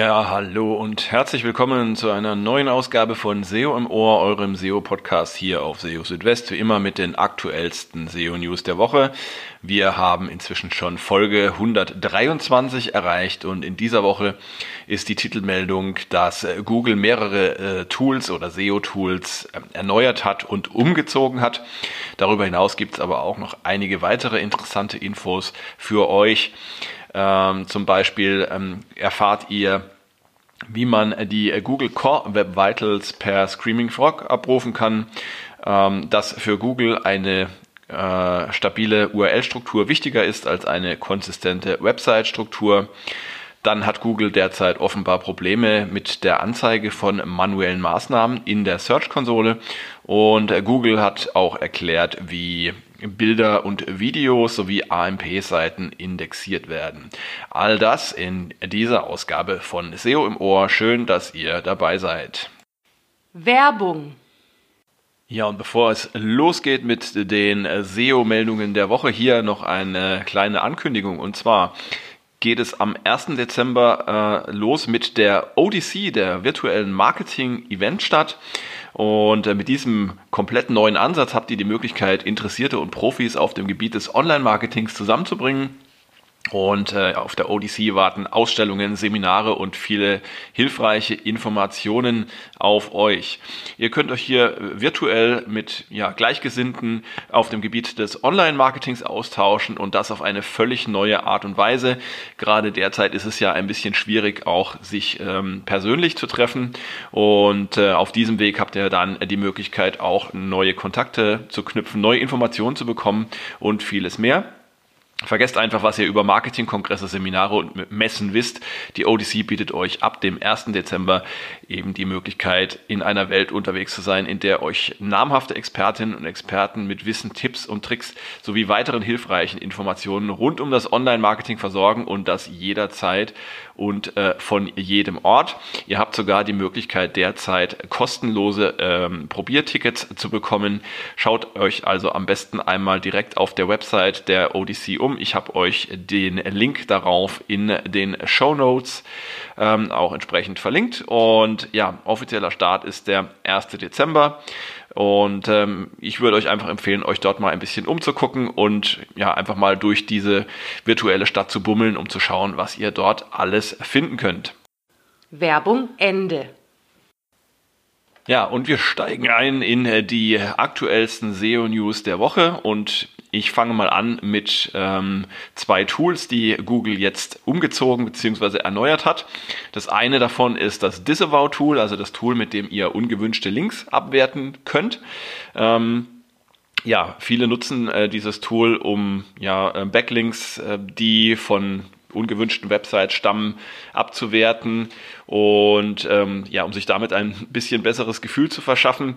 Ja, hallo und herzlich willkommen zu einer neuen Ausgabe von SEO im Ohr, eurem SEO-Podcast hier auf SEO Südwest, wie immer mit den aktuellsten SEO-News der Woche. Wir haben inzwischen schon Folge 123 erreicht und in dieser Woche ist die Titelmeldung, dass Google mehrere äh, Tools oder SEO-Tools äh, erneuert hat und umgezogen hat. Darüber hinaus gibt es aber auch noch einige weitere interessante Infos für euch. Ähm, zum Beispiel ähm, erfahrt ihr, wie man die Google Core Web Vitals per Screaming Frog abrufen kann. Ähm, dass für Google eine äh, stabile URL-Struktur wichtiger ist als eine konsistente Website-Struktur. Dann hat Google derzeit offenbar Probleme mit der Anzeige von manuellen Maßnahmen in der Search-Konsole. Und äh, Google hat auch erklärt, wie Bilder und Videos sowie AMP-Seiten indexiert werden. All das in dieser Ausgabe von SEO im Ohr. Schön, dass ihr dabei seid. Werbung. Ja, und bevor es losgeht mit den SEO-Meldungen der Woche, hier noch eine kleine Ankündigung. Und zwar geht es am 1. Dezember äh, los mit der ODC, der virtuellen Marketing-Event statt. Und äh, mit diesem komplett neuen Ansatz habt ihr die Möglichkeit, Interessierte und Profis auf dem Gebiet des Online-Marketings zusammenzubringen und äh, auf der ODC warten Ausstellungen, Seminare und viele hilfreiche Informationen auf euch. Ihr könnt euch hier virtuell mit ja, Gleichgesinnten auf dem Gebiet des Online-Marketings austauschen und das auf eine völlig neue Art und Weise. Gerade derzeit ist es ja ein bisschen schwierig, auch sich ähm, persönlich zu treffen. Und äh, auf diesem Weg habt ihr dann die Möglichkeit, auch neue Kontakte zu knüpfen, neue Informationen zu bekommen und vieles mehr. Vergesst einfach, was ihr über Marketingkongresse, Seminare und Messen wisst. Die ODC bietet euch ab dem 1. Dezember eben die Möglichkeit, in einer Welt unterwegs zu sein, in der euch namhafte Expertinnen und Experten mit Wissen, Tipps und Tricks sowie weiteren hilfreichen Informationen rund um das Online-Marketing versorgen und das jederzeit und äh, von jedem Ort. Ihr habt sogar die Möglichkeit, derzeit kostenlose ähm, Probiertickets zu bekommen. Schaut euch also am besten einmal direkt auf der Website der ODC um. Ich habe euch den Link darauf in den Show Notes ähm, auch entsprechend verlinkt. Und ja, offizieller Start ist der 1. Dezember. Und ähm, ich würde euch einfach empfehlen, euch dort mal ein bisschen umzugucken und ja, einfach mal durch diese virtuelle Stadt zu bummeln, um zu schauen, was ihr dort alles finden könnt. Werbung Ende. Ja, und wir steigen ein in die aktuellsten SEO-News der Woche und ich fange mal an mit ähm, zwei Tools, die Google jetzt umgezogen bzw. erneuert hat. Das eine davon ist das Disavow-Tool, also das Tool, mit dem ihr ungewünschte Links abwerten könnt. Ähm, ja, viele nutzen äh, dieses Tool, um ja, äh, Backlinks, äh, die von ungewünschten Websites stammen, abzuwerten und ähm, ja, um sich damit ein bisschen besseres Gefühl zu verschaffen.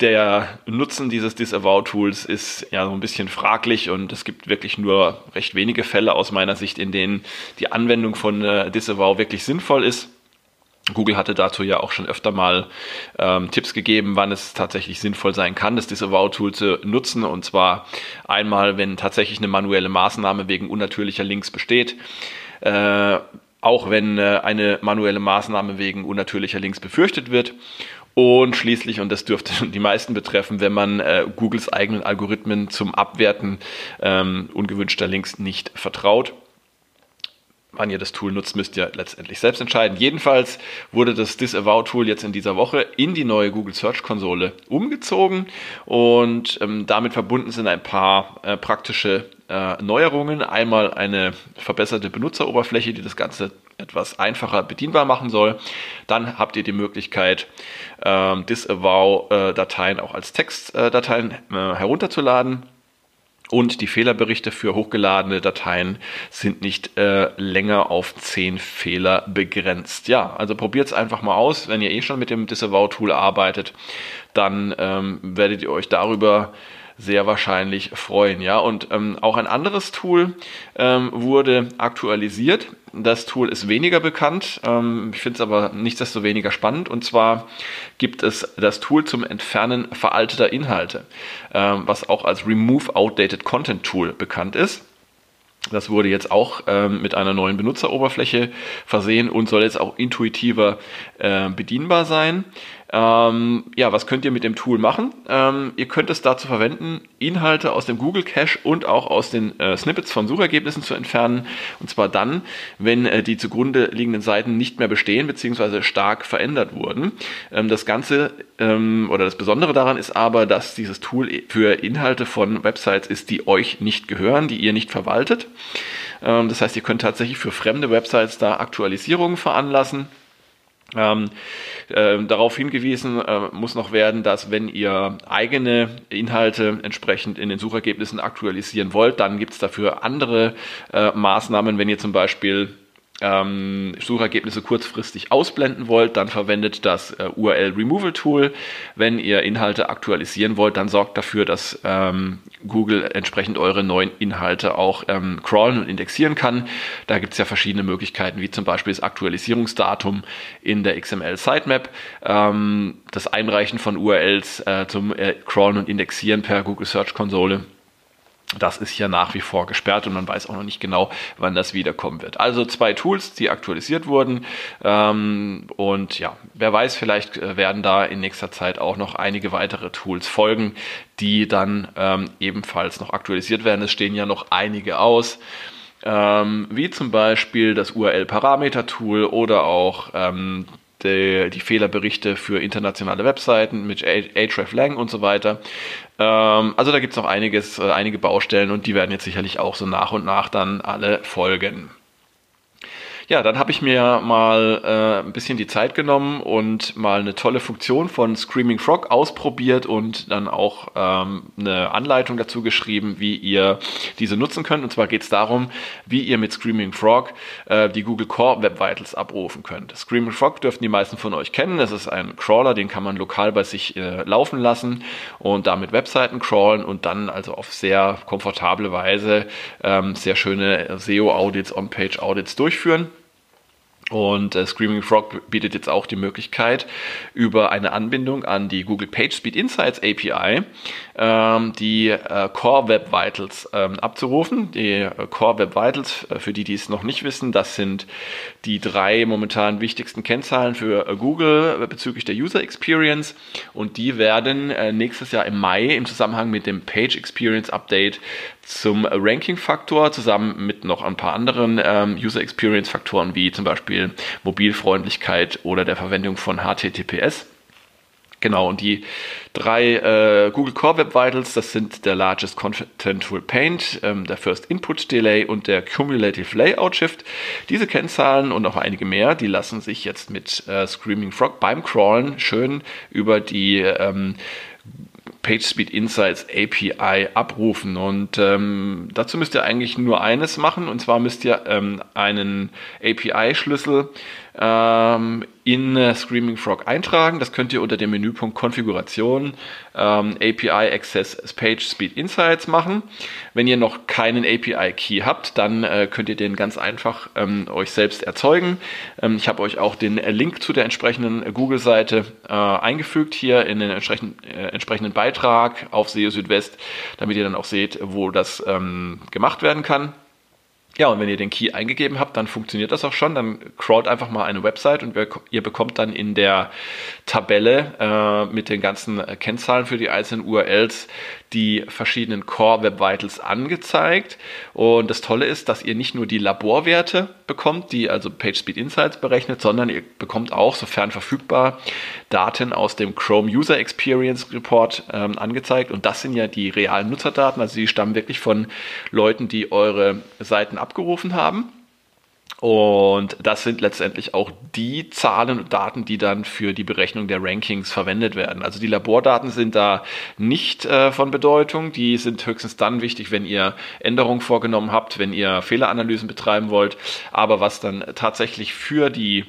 Der Nutzen dieses Disavow-Tools ist ja so ein bisschen fraglich und es gibt wirklich nur recht wenige Fälle aus meiner Sicht, in denen die Anwendung von äh, Disavow wirklich sinnvoll ist. Google hatte dazu ja auch schon öfter mal ähm, Tipps gegeben, wann es tatsächlich sinnvoll sein kann, das Disavow-Tool zu nutzen. Und zwar einmal, wenn tatsächlich eine manuelle Maßnahme wegen unnatürlicher Links besteht. Äh, auch wenn äh, eine manuelle Maßnahme wegen unnatürlicher Links befürchtet wird. Und schließlich, und das dürfte die meisten betreffen, wenn man äh, Googles eigenen Algorithmen zum Abwerten ähm, ungewünschter Links nicht vertraut wann ihr das Tool nutzt, müsst ihr letztendlich selbst entscheiden. Jedenfalls wurde das Disavow-Tool jetzt in dieser Woche in die neue Google Search-Konsole umgezogen und ähm, damit verbunden sind ein paar äh, praktische äh, Neuerungen. Einmal eine verbesserte Benutzeroberfläche, die das Ganze etwas einfacher bedienbar machen soll. Dann habt ihr die Möglichkeit, ähm, Disavow-Dateien äh, auch als Textdateien äh, herunterzuladen und die Fehlerberichte für hochgeladene Dateien sind nicht äh, länger auf 10 Fehler begrenzt. Ja, also probiert es einfach mal aus. Wenn ihr eh schon mit dem Disavow-Tool arbeitet, dann ähm, werdet ihr euch darüber sehr wahrscheinlich freuen. Ja, und ähm, auch ein anderes Tool ähm, wurde aktualisiert. Das Tool ist weniger bekannt. Ähm, ich finde es aber nichtsdestoweniger spannend. Und zwar gibt es das Tool zum Entfernen veralteter Inhalte, ähm, was auch als Remove Outdated Content Tool bekannt ist. Das wurde jetzt auch ähm, mit einer neuen Benutzeroberfläche versehen und soll jetzt auch intuitiver äh, bedienbar sein. Ähm, ja, was könnt ihr mit dem Tool machen? Ähm, ihr könnt es dazu verwenden, Inhalte aus dem Google Cache und auch aus den äh, Snippets von Suchergebnissen zu entfernen. Und zwar dann, wenn äh, die zugrunde liegenden Seiten nicht mehr bestehen bzw. stark verändert wurden. Ähm, das Ganze ähm, oder das Besondere daran ist aber, dass dieses Tool für Inhalte von Websites ist, die euch nicht gehören, die ihr nicht verwaltet. Ähm, das heißt, ihr könnt tatsächlich für fremde Websites da Aktualisierungen veranlassen. Ähm, äh, darauf hingewiesen äh, muss noch werden, dass wenn ihr eigene Inhalte entsprechend in den Suchergebnissen aktualisieren wollt, dann gibt es dafür andere äh, Maßnahmen. Wenn ihr zum Beispiel ähm, Suchergebnisse kurzfristig ausblenden wollt, dann verwendet das äh, URL Removal Tool. Wenn ihr Inhalte aktualisieren wollt, dann sorgt dafür, dass ähm, Google entsprechend eure neuen Inhalte auch ähm, crawlen und indexieren kann. Da gibt es ja verschiedene Möglichkeiten, wie zum Beispiel das Aktualisierungsdatum in der XML Sitemap, ähm, das Einreichen von URLs äh, zum äh, Crawlen und Indexieren per Google Search Konsole das ist ja nach wie vor gesperrt und man weiß auch noch nicht genau, wann das wiederkommen wird. Also zwei Tools, die aktualisiert wurden. Ähm, und ja, wer weiß, vielleicht äh, werden da in nächster Zeit auch noch einige weitere Tools folgen, die dann ähm, ebenfalls noch aktualisiert werden. Es stehen ja noch einige aus. Ähm, wie zum Beispiel das URL-Parameter-Tool oder auch die, die, Fehlerberichte für internationale Webseiten mit Hreflang und so weiter. Ähm, also da gibt es noch einiges, äh, einige Baustellen und die werden jetzt sicherlich auch so nach und nach dann alle folgen. Ja, dann habe ich mir mal äh, ein bisschen die Zeit genommen und mal eine tolle Funktion von Screaming Frog ausprobiert und dann auch ähm, eine Anleitung dazu geschrieben, wie ihr diese nutzen könnt. Und zwar geht es darum, wie ihr mit Screaming Frog äh, die Google Core Web Vitals abrufen könnt. Screaming Frog dürften die meisten von euch kennen. Das ist ein Crawler, den kann man lokal bei sich äh, laufen lassen und damit Webseiten crawlen und dann also auf sehr komfortable Weise ähm, sehr schöne SEO-Audits, On-Page-Audits durchführen. Und äh, Screaming Frog bietet jetzt auch die Möglichkeit, über eine Anbindung an die Google PageSpeed Insights API ähm, die äh, Core Web Vitals ähm, abzurufen. Die äh, Core Web Vitals, äh, für die, die es noch nicht wissen, das sind die drei momentan wichtigsten Kennzahlen für äh, Google bezüglich der User Experience. Und die werden äh, nächstes Jahr im Mai im Zusammenhang mit dem Page Experience Update zum Ranking-Faktor zusammen mit noch ein paar anderen ähm, User Experience-Faktoren wie zum Beispiel Mobilfreundlichkeit oder der Verwendung von HTTPS. Genau, und die drei äh, Google Core Web Vitals, das sind der Largest Contentful Paint, ähm, der First Input Delay und der Cumulative Layout Shift. Diese Kennzahlen und noch einige mehr, die lassen sich jetzt mit äh, Screaming Frog beim Crawlen schön über die ähm, PageSpeed Insights API abrufen. Und ähm, dazu müsst ihr eigentlich nur eines machen, und zwar müsst ihr ähm, einen API-Schlüssel ähm, in äh, Screaming Frog eintragen. Das könnt ihr unter dem Menüpunkt Konfiguration ähm, API Access Page Speed Insights machen. Wenn ihr noch keinen API Key habt, dann äh, könnt ihr den ganz einfach ähm, euch selbst erzeugen. Ähm, ich habe euch auch den äh, Link zu der entsprechenden Google-Seite äh, eingefügt hier in den entsprechenden, äh, entsprechenden Beitrag auf SEO Südwest, damit ihr dann auch seht, wo das ähm, gemacht werden kann. Ja, und wenn ihr den Key eingegeben habt, dann funktioniert das auch schon. Dann crawlt einfach mal eine Website und ihr bekommt dann in der Tabelle äh, mit den ganzen Kennzahlen für die einzelnen URLs die verschiedenen Core Web Vitals angezeigt. Und das Tolle ist, dass ihr nicht nur die Laborwerte bekommt, die also PageSpeed Insights berechnet, sondern ihr bekommt auch, sofern verfügbar, Daten aus dem Chrome User Experience Report ähm, angezeigt. Und das sind ja die realen Nutzerdaten, also die stammen wirklich von Leuten, die eure Seiten abgerufen haben. Und das sind letztendlich auch die Zahlen und Daten, die dann für die Berechnung der Rankings verwendet werden. Also die Labordaten sind da nicht äh, von Bedeutung. Die sind höchstens dann wichtig, wenn ihr Änderungen vorgenommen habt, wenn ihr Fehleranalysen betreiben wollt. Aber was dann tatsächlich für die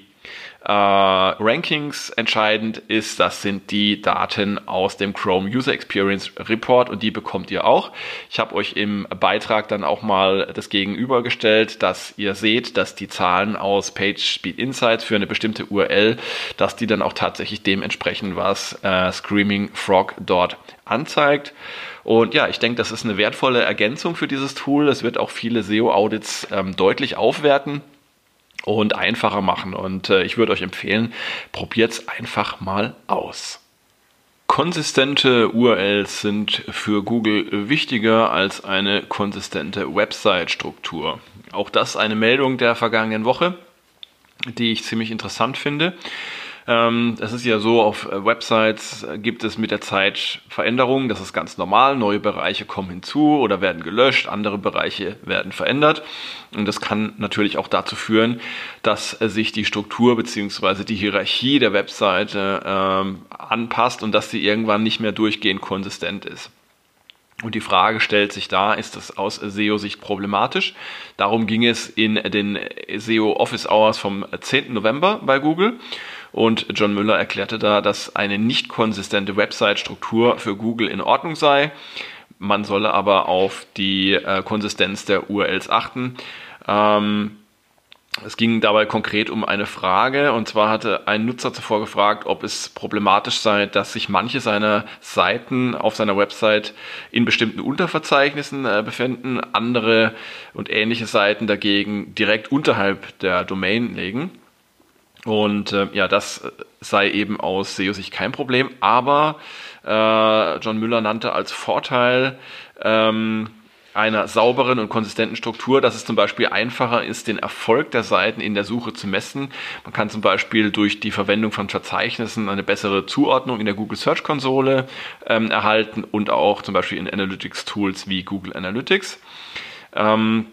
äh, Rankings entscheidend ist, das sind die Daten aus dem Chrome User Experience Report und die bekommt ihr auch. Ich habe euch im Beitrag dann auch mal das gegenübergestellt, dass ihr seht, dass die Zahlen aus PageSpeed Insights für eine bestimmte URL, dass die dann auch tatsächlich dementsprechend was äh, Screaming Frog dort anzeigt. Und ja, ich denke, das ist eine wertvolle Ergänzung für dieses Tool. Es wird auch viele SEO-Audits ähm, deutlich aufwerten und einfacher machen. Und äh, ich würde euch empfehlen, probiert es einfach mal aus. Konsistente URLs sind für Google wichtiger als eine konsistente Website-Struktur. Auch das eine Meldung der vergangenen Woche, die ich ziemlich interessant finde. Ähm, es ist ja so, auf äh, Websites gibt es mit der Zeit Veränderungen, das ist ganz normal. Neue Bereiche kommen hinzu oder werden gelöscht, andere Bereiche werden verändert. Und das kann natürlich auch dazu führen, dass äh, sich die Struktur bzw. die Hierarchie der Webseite ähm, anpasst und dass sie irgendwann nicht mehr durchgehend konsistent ist. Und die Frage stellt sich da, ist das aus SEO-Sicht problematisch? Darum ging es in den SEO Office Hours vom 10. November bei Google. Und John Müller erklärte da, dass eine nicht konsistente Website-Struktur für Google in Ordnung sei. Man solle aber auf die äh, Konsistenz der URLs achten. Ähm, es ging dabei konkret um eine Frage, und zwar hatte ein Nutzer zuvor gefragt, ob es problematisch sei, dass sich manche seiner Seiten auf seiner Website in bestimmten Unterverzeichnissen äh, befinden, andere und ähnliche Seiten dagegen direkt unterhalb der Domain liegen. Und äh, ja, das sei eben aus SEO-Sicht kein Problem, aber äh, John Müller nannte als Vorteil, ähm, einer sauberen und konsistenten Struktur, dass es zum Beispiel einfacher ist, den Erfolg der Seiten in der Suche zu messen. Man kann zum Beispiel durch die Verwendung von Verzeichnissen eine bessere Zuordnung in der Google Search Konsole ähm, erhalten und auch zum Beispiel in Analytics Tools wie Google Analytics. Ähm,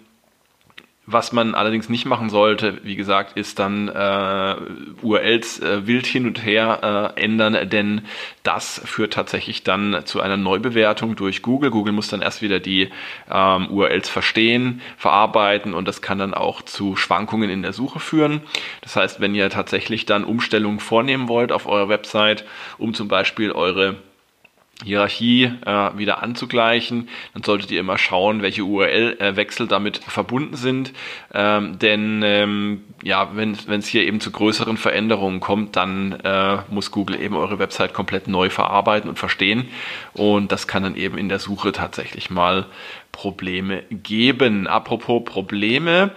was man allerdings nicht machen sollte, wie gesagt, ist dann äh, URLs äh, wild hin und her äh, ändern, denn das führt tatsächlich dann zu einer Neubewertung durch Google. Google muss dann erst wieder die ähm, URLs verstehen, verarbeiten und das kann dann auch zu Schwankungen in der Suche führen. Das heißt, wenn ihr tatsächlich dann Umstellungen vornehmen wollt auf eurer Website, um zum Beispiel eure Hierarchie äh, wieder anzugleichen, dann solltet ihr immer schauen, welche URL-Wechsel damit verbunden sind. Ähm, denn ähm, ja, wenn es hier eben zu größeren Veränderungen kommt, dann äh, muss Google eben eure Website komplett neu verarbeiten und verstehen. Und das kann dann eben in der Suche tatsächlich mal Probleme geben. Apropos Probleme,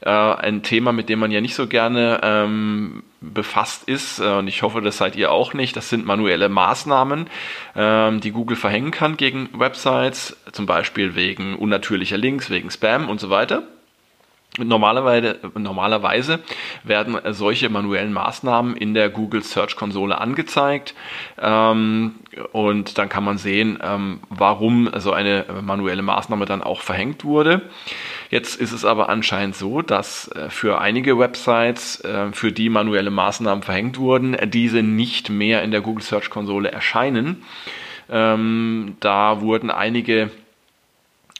äh, ein Thema, mit dem man ja nicht so gerne ähm, befasst ist, äh, und ich hoffe, das seid ihr auch nicht, das sind manuelle Maßnahmen, ähm, die Google verhängen kann gegen Websites, zum Beispiel wegen unnatürlicher Links, wegen Spam und so weiter. Normalerweise, normalerweise werden solche manuellen Maßnahmen in der Google Search Konsole angezeigt ähm, und dann kann man sehen, ähm, warum so eine manuelle Maßnahme dann auch verhängt wurde. Jetzt ist es aber anscheinend so, dass äh, für einige Websites, äh, für die manuelle Maßnahmen verhängt wurden, diese nicht mehr in der Google Search Konsole erscheinen. Ähm, da wurden einige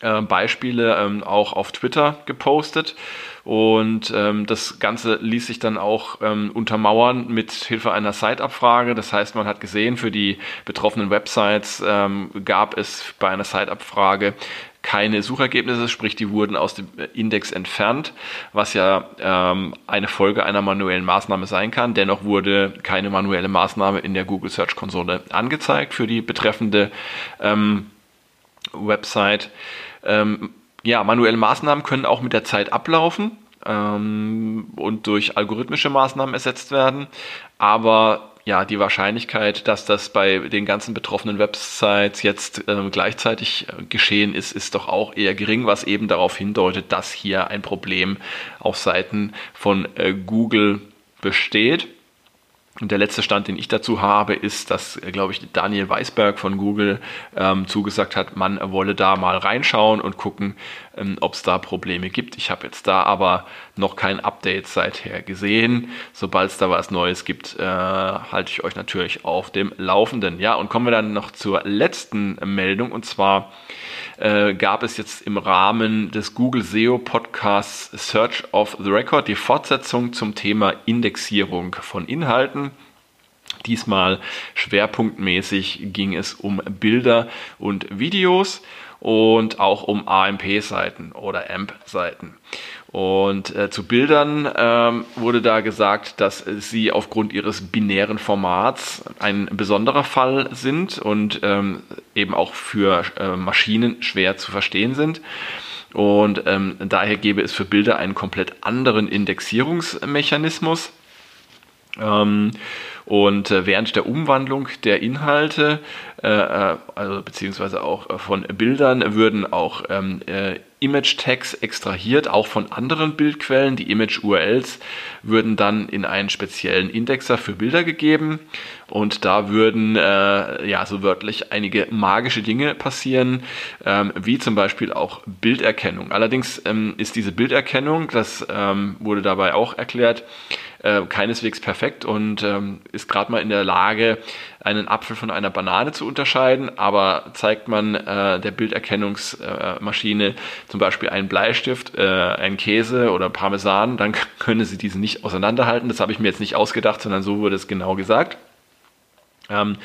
äh, Beispiele ähm, auch auf Twitter gepostet. Und ähm, das Ganze ließ sich dann auch ähm, untermauern mit Hilfe einer Site-Abfrage. Das heißt, man hat gesehen, für die betroffenen Websites ähm, gab es bei einer Site-Abfrage keine Suchergebnisse, sprich die wurden aus dem Index entfernt, was ja ähm, eine Folge einer manuellen Maßnahme sein kann. Dennoch wurde keine manuelle Maßnahme in der Google Search Konsole angezeigt für die betreffende ähm, Website. Ähm, ja, manuelle Maßnahmen können auch mit der Zeit ablaufen ähm, und durch algorithmische Maßnahmen ersetzt werden. Aber ja, die Wahrscheinlichkeit, dass das bei den ganzen betroffenen Websites jetzt äh, gleichzeitig äh, geschehen ist, ist doch auch eher gering, was eben darauf hindeutet, dass hier ein Problem auf Seiten von äh, Google besteht. Und der letzte Stand, den ich dazu habe, ist, dass, glaube ich, Daniel Weisberg von Google ähm, zugesagt hat, man wolle da mal reinschauen und gucken, ähm, ob es da Probleme gibt. Ich habe jetzt da aber noch kein Update seither gesehen. Sobald es da was Neues gibt, äh, halte ich euch natürlich auf dem Laufenden. Ja, und kommen wir dann noch zur letzten Meldung. Und zwar äh, gab es jetzt im Rahmen des Google SEO Podcasts Search of the Record die Fortsetzung zum Thema Indexierung von Inhalten. Diesmal schwerpunktmäßig ging es um Bilder und Videos und auch um AMP-Seiten oder AMP-Seiten. Und äh, zu Bildern ähm, wurde da gesagt, dass sie aufgrund ihres binären Formats ein besonderer Fall sind und ähm, eben auch für äh, Maschinen schwer zu verstehen sind. Und ähm, daher gäbe es für Bilder einen komplett anderen Indexierungsmechanismus. Ähm, und äh, während der Umwandlung der Inhalte, äh, äh also beziehungsweise auch von Bildern, würden auch ähm, äh, Image-Tags extrahiert, auch von anderen Bildquellen. Die Image-URLs würden dann in einen speziellen Indexer für Bilder gegeben und da würden äh, ja so wörtlich einige magische Dinge passieren, ähm, wie zum Beispiel auch Bilderkennung. Allerdings ähm, ist diese Bilderkennung, das ähm, wurde dabei auch erklärt, äh, keineswegs perfekt und ähm, ist gerade mal in der Lage, einen Apfel von einer Banane zu unterscheiden, aber zeigt man äh, der Bilderkennungsmaschine äh, zum Beispiel einen Bleistift, äh, einen Käse oder Parmesan, dann können sie diese nicht auseinanderhalten. Das habe ich mir jetzt nicht ausgedacht, sondern so wurde es genau gesagt. Ähm,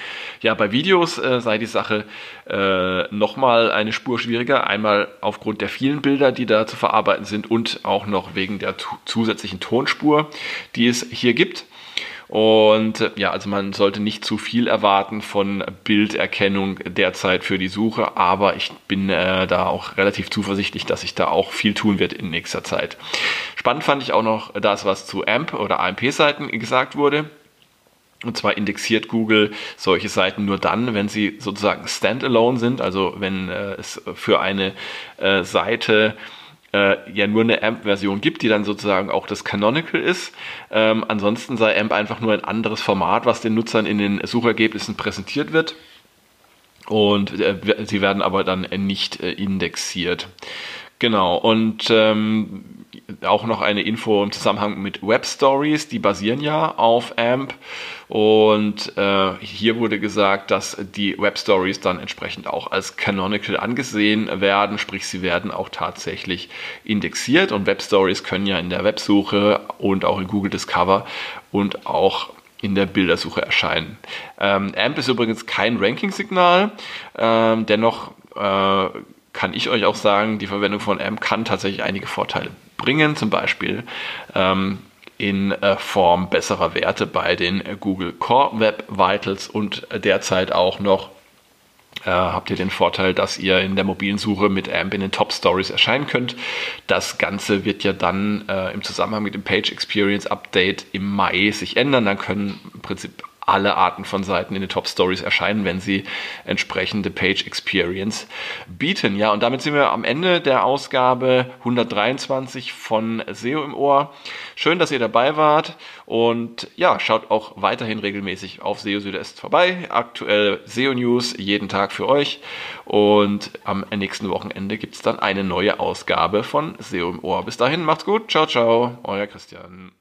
ja, bei Videos äh, sei die Sache äh, nochmal eine Spur schwieriger. Einmal aufgrund der vielen Bilder, die da zu verarbeiten sind und auch noch wegen der zusätzlichen Tonspur, die es hier gibt. Und äh, ja, also man sollte nicht zu viel erwarten von Bilderkennung derzeit für die Suche, aber ich bin äh, da auch relativ zuversichtlich, dass sich da auch viel tun wird in nächster Zeit. Spannend fand ich auch noch das, was zu AMP oder AMP-Seiten gesagt wurde. Und zwar indexiert Google solche Seiten nur dann, wenn sie sozusagen standalone sind, also wenn äh, es für eine äh, Seite äh, ja nur eine AMP-Version gibt, die dann sozusagen auch das Canonical ist. Ähm, ansonsten sei AMP einfach nur ein anderes Format, was den Nutzern in den Suchergebnissen präsentiert wird. Und äh, sie werden aber dann nicht äh, indexiert. Genau, und ähm, auch noch eine Info im Zusammenhang mit Web Stories, die basieren ja auf AMP. Und äh, hier wurde gesagt, dass die Web Stories dann entsprechend auch als canonical angesehen werden, sprich sie werden auch tatsächlich indexiert. Und Web Stories können ja in der Websuche und auch in Google Discover und auch in der Bildersuche erscheinen. Ähm, AMP ist übrigens kein Ranking-Signal, ähm, dennoch äh, kann ich euch auch sagen, die Verwendung von AMP kann tatsächlich einige Vorteile bringen, zum Beispiel ähm, in äh, Form besserer Werte bei den Google Core Web Vitals und derzeit auch noch äh, habt ihr den Vorteil, dass ihr in der mobilen Suche mit AMP in den Top Stories erscheinen könnt. Das Ganze wird ja dann äh, im Zusammenhang mit dem Page Experience Update im Mai sich ändern. Dann können im Prinzip alle Arten von Seiten in den Top Stories erscheinen, wenn sie entsprechende Page Experience bieten. Ja, und damit sind wir am Ende der Ausgabe 123 von SEO im Ohr. Schön, dass ihr dabei wart und ja, schaut auch weiterhin regelmäßig auf SEO Südest vorbei. Aktuell SEO News jeden Tag für euch und am nächsten Wochenende gibt es dann eine neue Ausgabe von SEO im Ohr. Bis dahin, macht's gut. Ciao, ciao. Euer Christian.